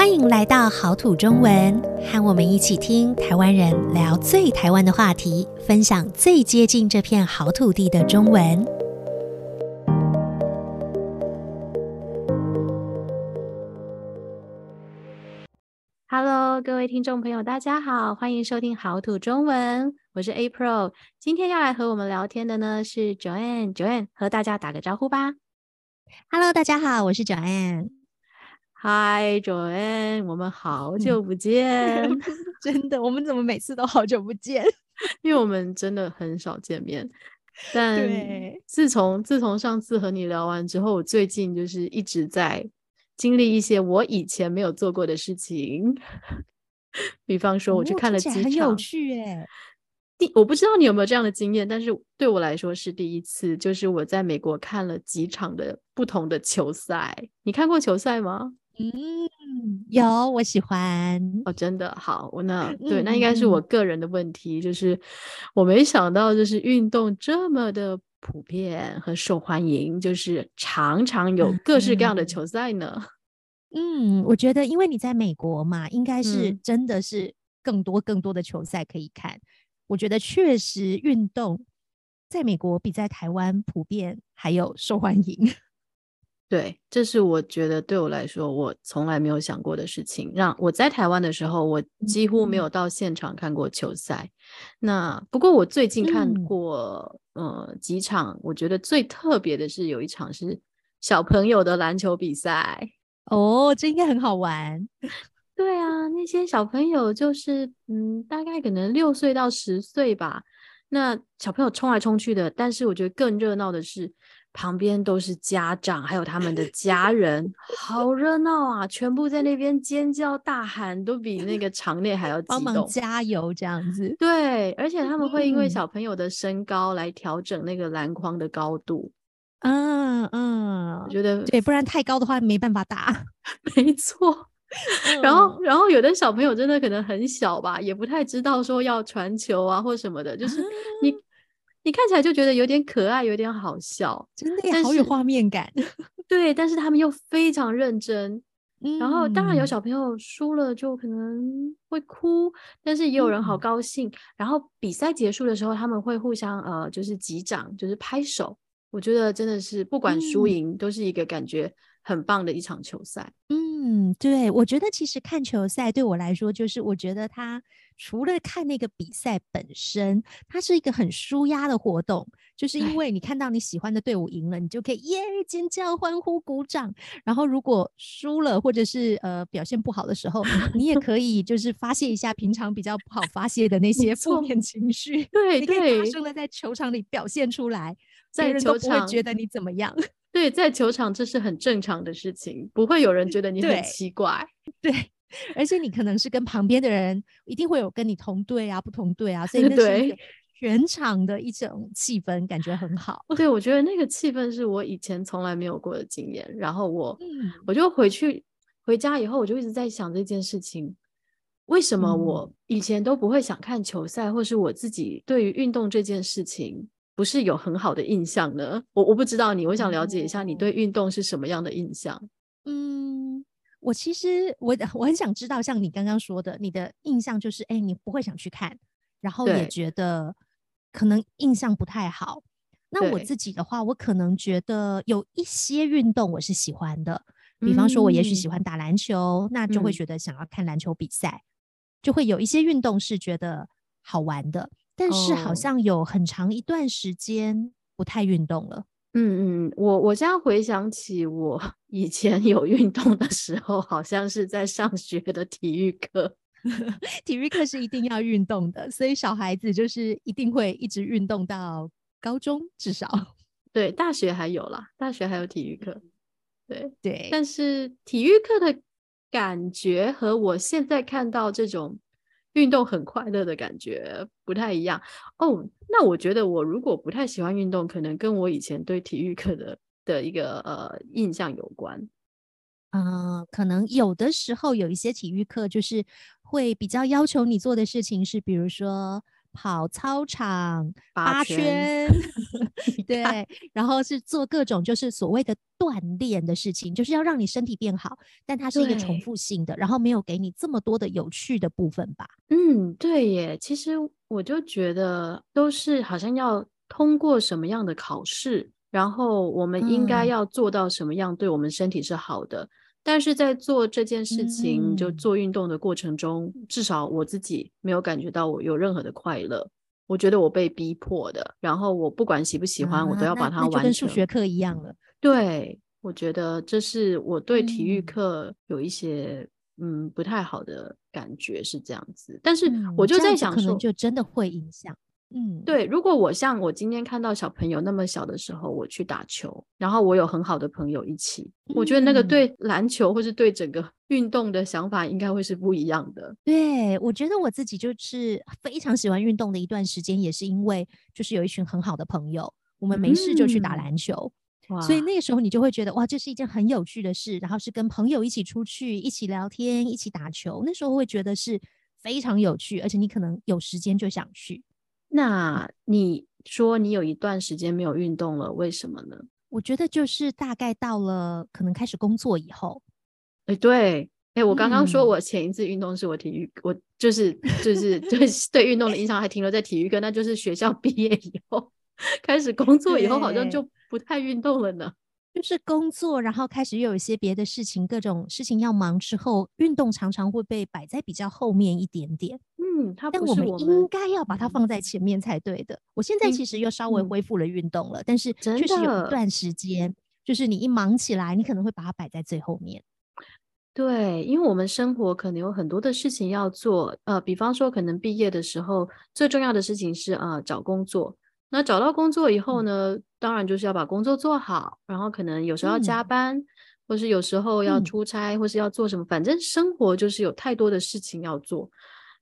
欢迎来到好土中文，和我们一起听台湾人聊最台湾的话题，分享最接近这片好土地的中文。Hello，各位听众朋友，大家好，欢迎收听好土中文，我是 April。今天要来和我们聊天的呢是 Joanne，Joanne 和大家打个招呼吧。Hello，大家好，我是 Joanne。嗨，Joanne，我们好久不见，嗯、真的，我们怎么每次都好久不见？因为我们真的很少见面。但自从自从上次和你聊完之后，我最近就是一直在经历一些我以前没有做过的事情，比方说我去看了几场，哦、很有趣哎。第我不知道你有没有这样的经验，但是对我来说是第一次，就是我在美国看了几场的不同的球赛。你看过球赛吗？嗯，有，我喜欢哦，真的好，我那对，那应该是我个人的问题，嗯、就是我没想到，就是运动这么的普遍和受欢迎，就是常常有各式各样的球赛呢。嗯，我觉得因为你在美国嘛，应该是真的是更多更多的球赛可以看。嗯、我觉得确实运动在美国比在台湾普遍还有受欢迎。对，这是我觉得对我来说，我从来没有想过的事情。让我在台湾的时候，我几乎没有到现场看过球赛。嗯、那不过我最近看过，嗯、呃，几场，我觉得最特别的是有一场是小朋友的篮球比赛。哦，这应该很好玩。对啊，那些小朋友就是，嗯，大概可能六岁到十岁吧。那小朋友冲来冲去的，但是我觉得更热闹的是。旁边都是家长，还有他们的家人，好热闹啊！全部在那边尖叫大喊，都比那个场内还要激动。帮忙加油这样子。对，而且他们会因为小朋友的身高来调整那个篮筐的高度。嗯嗯，我觉得对，不然太高的话没办法打。没错。然后，然后有的小朋友真的可能很小吧，也不太知道说要传球啊或什么的，就是你。你看起来就觉得有点可爱，有点好笑，真的好有画面感。对，但是他们又非常认真。嗯、然后当然有小朋友输了就可能会哭，但是也有人好高兴。嗯、然后比赛结束的时候，他们会互相呃，就是击掌，就是拍手。我觉得真的是不管输赢，都是一个感觉很棒的一场球赛。嗯，对，我觉得其实看球赛对我来说，就是我觉得它。除了看那个比赛本身，它是一个很舒压的活动，就是因为你看到你喜欢的队伍赢了，你就可以耶尖叫、欢呼、鼓掌。然后如果输了或者是呃表现不好的时候，你也可以就是发泄一下平常比较不好发泄的那些负面情绪。对，你可以大声的在球场里表现出来，在别人都不会觉得你怎么样。对，在球场这是很正常的事情，不会有人觉得你很奇怪。对。对而且你可能是跟旁边的人，一定会有跟你同队啊、不同队啊，所以那是全场的一种气氛，感觉很好。对，我觉得那个气氛是我以前从来没有过的经验。然后我，嗯、我就回去回家以后，我就一直在想这件事情：为什么我以前都不会想看球赛，嗯、或是我自己对于运动这件事情不是有很好的印象呢？我我不知道你，我想了解一下你对运动是什么样的印象？嗯。我其实我我很想知道，像你刚刚说的，你的印象就是，哎，你不会想去看，然后也觉得可能印象不太好。那我自己的话，我可能觉得有一些运动我是喜欢的，比方说，我也许喜欢打篮球，嗯、那就会觉得想要看篮球比赛，嗯、就会有一些运动是觉得好玩的，但是好像有很长一段时间不太运动了。嗯嗯，我我现在回想起我 以前有运动的时候，好像是在上学的体育课。体育课是一定要运动的，所以小孩子就是一定会一直运动到高中，至少。对，大学还有啦，大学还有体育课。对对，但是体育课的感觉和我现在看到这种。运动很快乐的感觉不太一样哦。那我觉得我如果不太喜欢运动，可能跟我以前对体育课的的一个呃印象有关。嗯、可能有的时候有一些体育课就是会比较要求你做的事情是，比如说跑操场八圈，对，然后是做各种就是所谓的锻炼的事情，就是要让你身体变好，但它是一个重复性的，然后没有给你这么多的有趣的部分吧？嗯，对耶。其实我就觉得都是好像要通过什么样的考试，然后我们应该要做到什么样，对我们身体是好的。嗯但是在做这件事情，嗯、就做运动的过程中，至少我自己没有感觉到我有任何的快乐。我觉得我被逼迫的，然后我不管喜不喜欢，啊、我都要把它完成。跟数学课一样了。对，我觉得这是我对体育课有一些嗯，嗯不太好的感觉是这样子。但是我就在想说，可能就真的会影响。嗯，对，如果我像我今天看到小朋友那么小的时候，我去打球，然后我有很好的朋友一起，嗯、我觉得那个对篮球或是对整个运动的想法应该会是不一样的。对，我觉得我自己就是非常喜欢运动的一段时间，也是因为就是有一群很好的朋友，我们没事就去打篮球，嗯、所以那个时候你就会觉得哇，这是一件很有趣的事，然后是跟朋友一起出去，一起聊天，一起打球，那时候会觉得是非常有趣，而且你可能有时间就想去。那你说你有一段时间没有运动了，为什么呢？我觉得就是大概到了可能开始工作以后。哎，对，哎，我刚刚说我前一次运动是我体育，嗯、我就是就是对 对运动的印象还停留在体育课，那就是学校毕业以后开始工作以后，好像就不太运动了呢。就是工作，然后开始又有一些别的事情，各种事情要忙之后，运动常常会被摆在比较后面一点点。嗯，是我们，但我们应该要把它放在前面才对的。我现在其实又稍微恢复了运动了，嗯、但是确实有一段时间，就是你一忙起来，你可能会把它摆在最后面。对，因为我们生活可能有很多的事情要做，呃，比方说可能毕业的时候，最重要的事情是啊、呃，找工作。那找到工作以后呢，嗯、当然就是要把工作做好，然后可能有时候要加班，嗯、或是有时候要出差，嗯、或是要做什么，反正生活就是有太多的事情要做。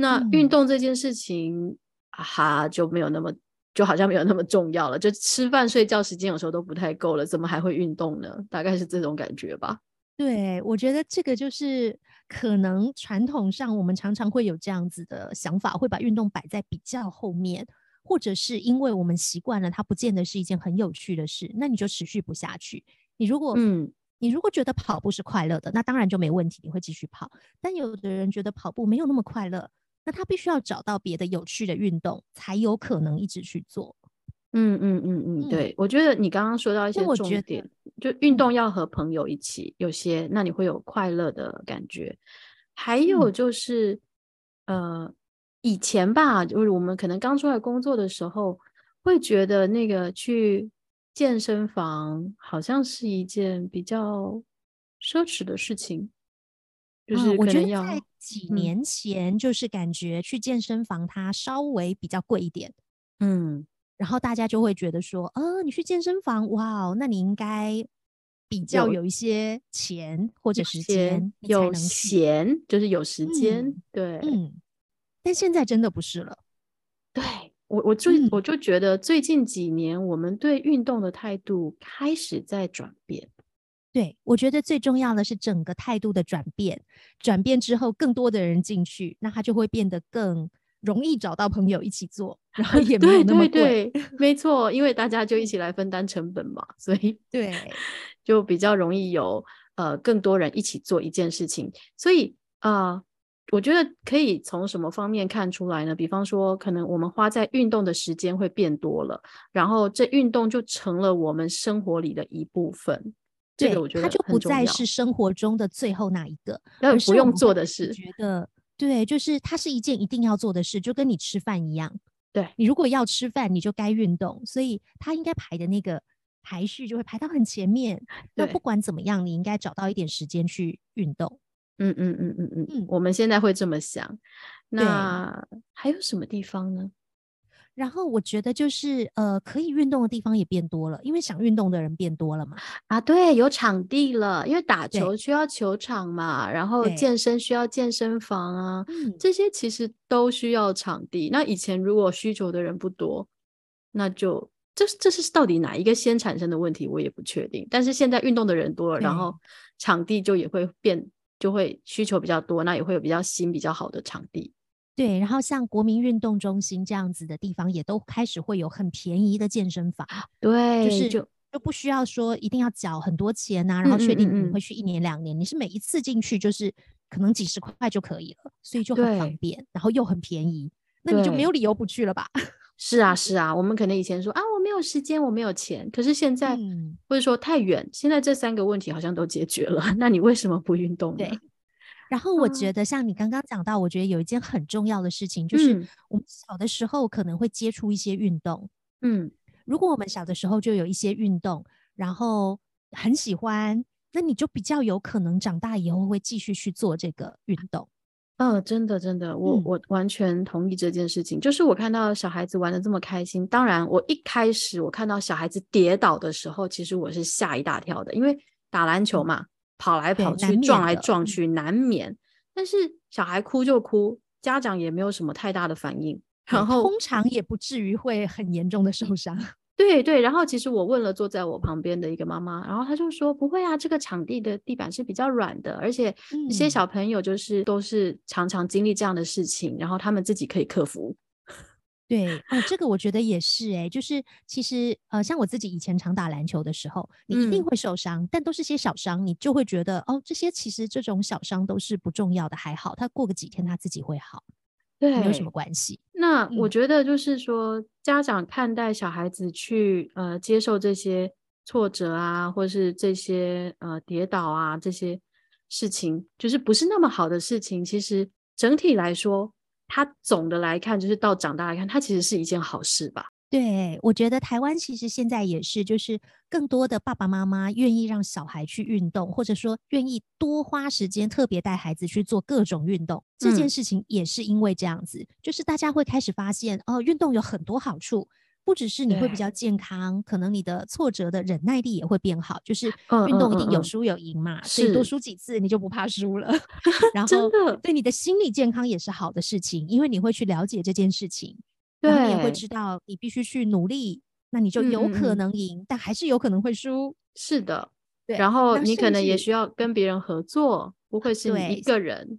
那运动这件事情，嗯、啊哈，就没有那么，就好像没有那么重要了。就吃饭睡觉时间有时候都不太够了，怎么还会运动呢？大概是这种感觉吧。对，我觉得这个就是可能传统上我们常常会有这样子的想法，会把运动摆在比较后面。或者是因为我们习惯了，它不见得是一件很有趣的事，那你就持续不下去。你如果，嗯，你如果觉得跑步是快乐的，那当然就没问题，你会继续跑。但有的人觉得跑步没有那么快乐，那他必须要找到别的有趣的运动，才有可能一直去做。嗯嗯嗯嗯，对，我觉得你刚刚说到一些重点，就运动要和朋友一起，有些那你会有快乐的感觉。还有就是，嗯、呃。以前吧，就是我们可能刚出来工作的时候，会觉得那个去健身房好像是一件比较奢侈的事情。就是我觉得在几年前，就是感觉去健身房它稍微比较贵一点，嗯，然后大家就会觉得说，呃，你去健身房，哇，那你应该比较有一些钱或者时间，有闲就是有时间，嗯、对，嗯。但现在真的不是了，对，我我就、嗯、我就觉得最近几年我们对运动的态度开始在转变。对，我觉得最重要的是整个态度的转变，转变之后更多的人进去，那他就会变得更容易找到朋友一起做，然后 也没有那么贵。对，对，对，没错，因为大家就一起来分担成本嘛，所以 对，就比较容易有呃更多人一起做一件事情，所以啊。呃我觉得可以从什么方面看出来呢？比方说，可能我们花在运动的时间会变多了，然后这运动就成了我们生活里的一部分。对，这个我觉得它就不再是生活中的最后那一个，而不用做的事。觉得对，就是它是一件一定要做的事，就跟你吃饭一样。对，你如果要吃饭，你就该运动，所以它应该排的那个排序就会排到很前面。那不管怎么样，你应该找到一点时间去运动。嗯嗯嗯嗯嗯嗯，我们现在会这么想。那还有什么地方呢？然后我觉得就是呃，可以运动的地方也变多了，因为想运动的人变多了嘛。啊，对，有场地了，因为打球需要球场嘛，然后健身需要健身房啊，这些其实都需要场地。那以前如果需求的人不多，那就这这是到底哪一个先产生的问题，我也不确定。但是现在运动的人多了，然后场地就也会变。就会需求比较多，那也会有比较新、比较好的场地。对，然后像国民运动中心这样子的地方，也都开始会有很便宜的健身房。对，就是就就不需要说一定要缴很多钱呐、啊，然后确定你会去一年两年，嗯嗯嗯，你是每一次进去就是可能几十块就可以了，所以就很方便，然后又很便宜，那你就没有理由不去了吧？是啊，是啊，我们可能以前说啊，我没有时间，我没有钱，可是现在、嗯、或者说太远，现在这三个问题好像都解决了，那你为什么不运动呢？对。然后我觉得，像你刚刚讲到，我觉得有一件很重要的事情，就是我们小的时候可能会接触一些运动。嗯，如果我们小的时候就有一些运动，然后很喜欢，那你就比较有可能长大以后会继续去做这个运动。嗯，真的，真的，我我完全同意这件事情。就是我看到小孩子玩的这么开心，当然，我一开始我看到小孩子跌倒的时候，其实我是吓一大跳的，因为打篮球嘛。跑来跑去，撞来撞去，难免。但是小孩哭就哭，家长也没有什么太大的反应，然后通常也不至于会很严重的受伤。对对，然后其实我问了坐在我旁边的一个妈妈，然后她就说不会啊，这个场地的地板是比较软的，而且一些小朋友就是都是常常经历这样的事情，然后他们自己可以克服。对，哦，这个我觉得也是哎，就是其实呃，像我自己以前常打篮球的时候，你一定会受伤，嗯、但都是些小伤，你就会觉得哦，这些其实这种小伤都是不重要的，还好，他过个几天他自己会好，对，没有什么关系。那我觉得就是说，嗯、家长看待小孩子去呃接受这些挫折啊，或是这些呃跌倒啊这些事情，就是不是那么好的事情，其实整体来说。他总的来看，就是到长大来看，它其实是一件好事吧？对，我觉得台湾其实现在也是，就是更多的爸爸妈妈愿意让小孩去运动，或者说愿意多花时间特别带孩子去做各种运动。这件事情也是因为这样子，嗯、就是大家会开始发现，哦，运动有很多好处。不只是你会比较健康，可能你的挫折的忍耐力也会变好。就是运动一定有输有赢嘛，嗯嗯嗯，所以多输几次你就不怕输了。然后对你的心理健康也是好的事情，因为你会去了解这件事情，对，然后你也会知道你必须去努力，那你就有可能赢，但还是有可能会输。是的，对。然后你可能也需要跟别人合作，不会是你一个人。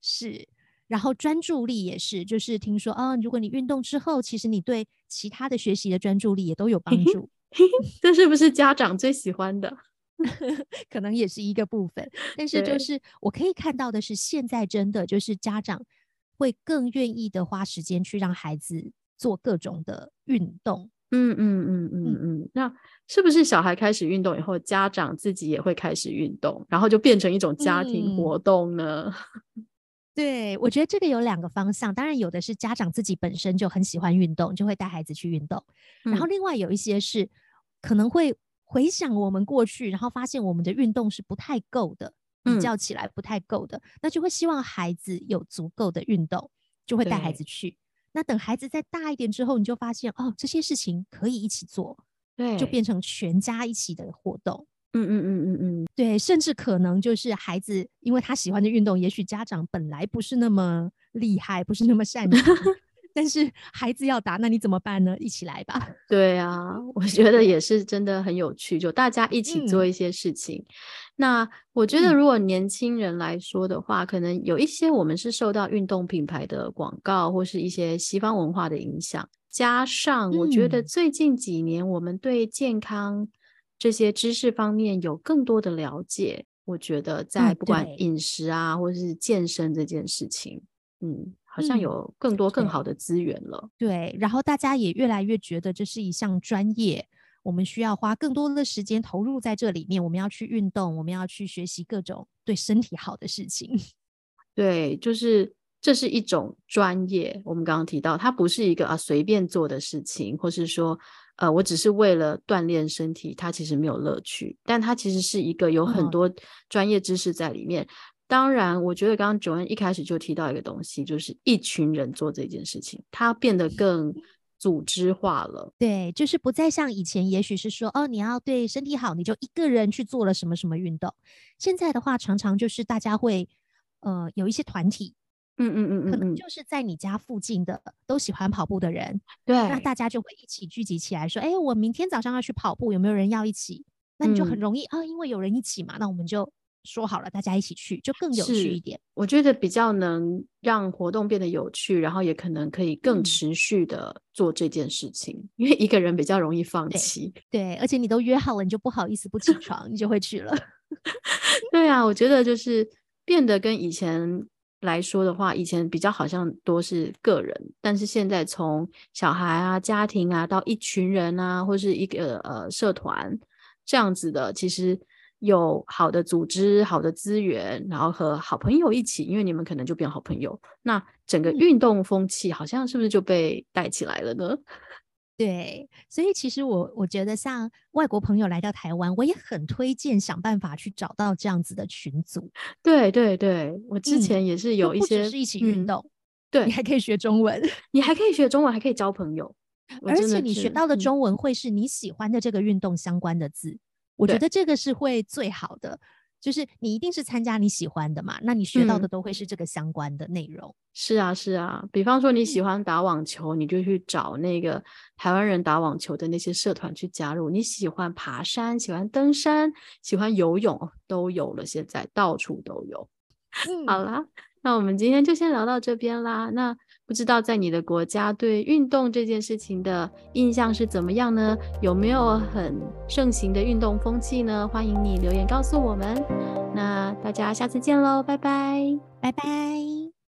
是。然后专注力也是，就是听说啊，如果你运动之后，其实你对其他的学习的专注力也都有帮助。这是不是家长最喜欢的？可能也是一个部分。但是就是我可以看到的是，现在真的就是家长会更愿意的花时间去让孩子做各种的运动。嗯嗯嗯嗯嗯。那是不是小孩开始运动以后，家长自己也会开始运动，然后就变成一种家庭活动呢？嗯对，我觉得这个有两个方向，当然有的是家长自己本身就很喜欢运动，就会带孩子去运动，嗯、然后另外有一些是可能会回想我们过去，然后发现我们的运动是不太够的，比较起来不太够的，嗯、那就会希望孩子有足够的运动，就会带孩子去。那等孩子再大一点之后，你就发现哦，这些事情可以一起做，对，就变成全家一起的活动。嗯嗯嗯嗯嗯，对，甚至可能就是孩子，因为他喜欢的运动，也许家长本来不是那么厉害，不是那么擅长，但是孩子要打，那你怎么办呢？一起来吧。对啊，我觉得也是真的很有趣，就大家一起做一些事情。嗯、那我觉得，如果年轻人来说的话，嗯、可能有一些我们是受到运动品牌的广告或是一些西方文化的影响，加上我觉得最近几年我们对健康。这些知识方面有更多的了解，我觉得在不管饮食啊，嗯、或者是健身这件事情，嗯，好像有更多更好的资源了。对，对，然后大家也越来越觉得这是一项专业，我们需要花更多的时间投入在这里面。我们要去运动，我们要去学习各种对身体好的事情。对，就是这是一种专业。我们刚刚提到，它不是一个啊随便做的事情，或是说。呃，我只是为了锻炼身体，它其实没有乐趣，但它其实是一个有很多专业知识在里面。哦、当然，我觉得刚刚 Joanne 一开始就提到一个东西，就是一群人做这件事情，它变得更组织化了。对，就是不再像以前，也许是说，哦，你要对身体好，你就一个人去做了什么什么运动。现在的话，常常就是大家会，呃，有一些团体。嗯嗯嗯嗯，可能就是在你家附近的都喜欢跑步的人，对，那大家就会一起聚集起来，说，哎，我明天早上要去跑步，有没有人要一起？那你就很容易、嗯、啊，因为有人一起嘛，那我们就说好了，大家一起去，就更有趣一点。我觉得比较能让活动变得有趣，然后也可能可以更持续的做这件事情。嗯、因为一个人比较容易放弃，对，而且你都约好了，你就不好意思不起床，你就会去了。对啊，我觉得就是变得跟以前来说的话，以前比较好像多是个人，但是现在从小孩啊、家庭啊到一群人啊，或是一个呃社团这样子的，其实。有好的组织、好的资源，然后和好朋友一起，因为你们可能就变好朋友。那整个运动风气好像是不是就被带起来了呢？对，所以其实我我觉得，像外国朋友来到台湾，我也很推荐想办法去找到这样子的群组。对对对，我之前也是有一些，嗯、是一起运动，嗯，对，你还可以学中文，你还可以学中文，还可以交朋友，而且你学到的中文会是你喜欢的这个运动相关的字。我觉得这个是会最好的，就是你一定是参加你喜欢的嘛，那你学到的都会是这个相关的内容。嗯。是啊，是啊。比方说你喜欢打网球，你就去找那个台湾人打网球的那些社团去加入。你喜欢爬山，喜欢登山，喜欢游泳，都有了，现在到处都有。嗯，好啦，那我们今天就先聊到这边啦。那。不知道在你的国家对运动这件事情的印象是怎么样呢？有没有很盛行的运动风气呢？欢迎你留言告诉我们。那大家下次见喽，拜拜，拜拜。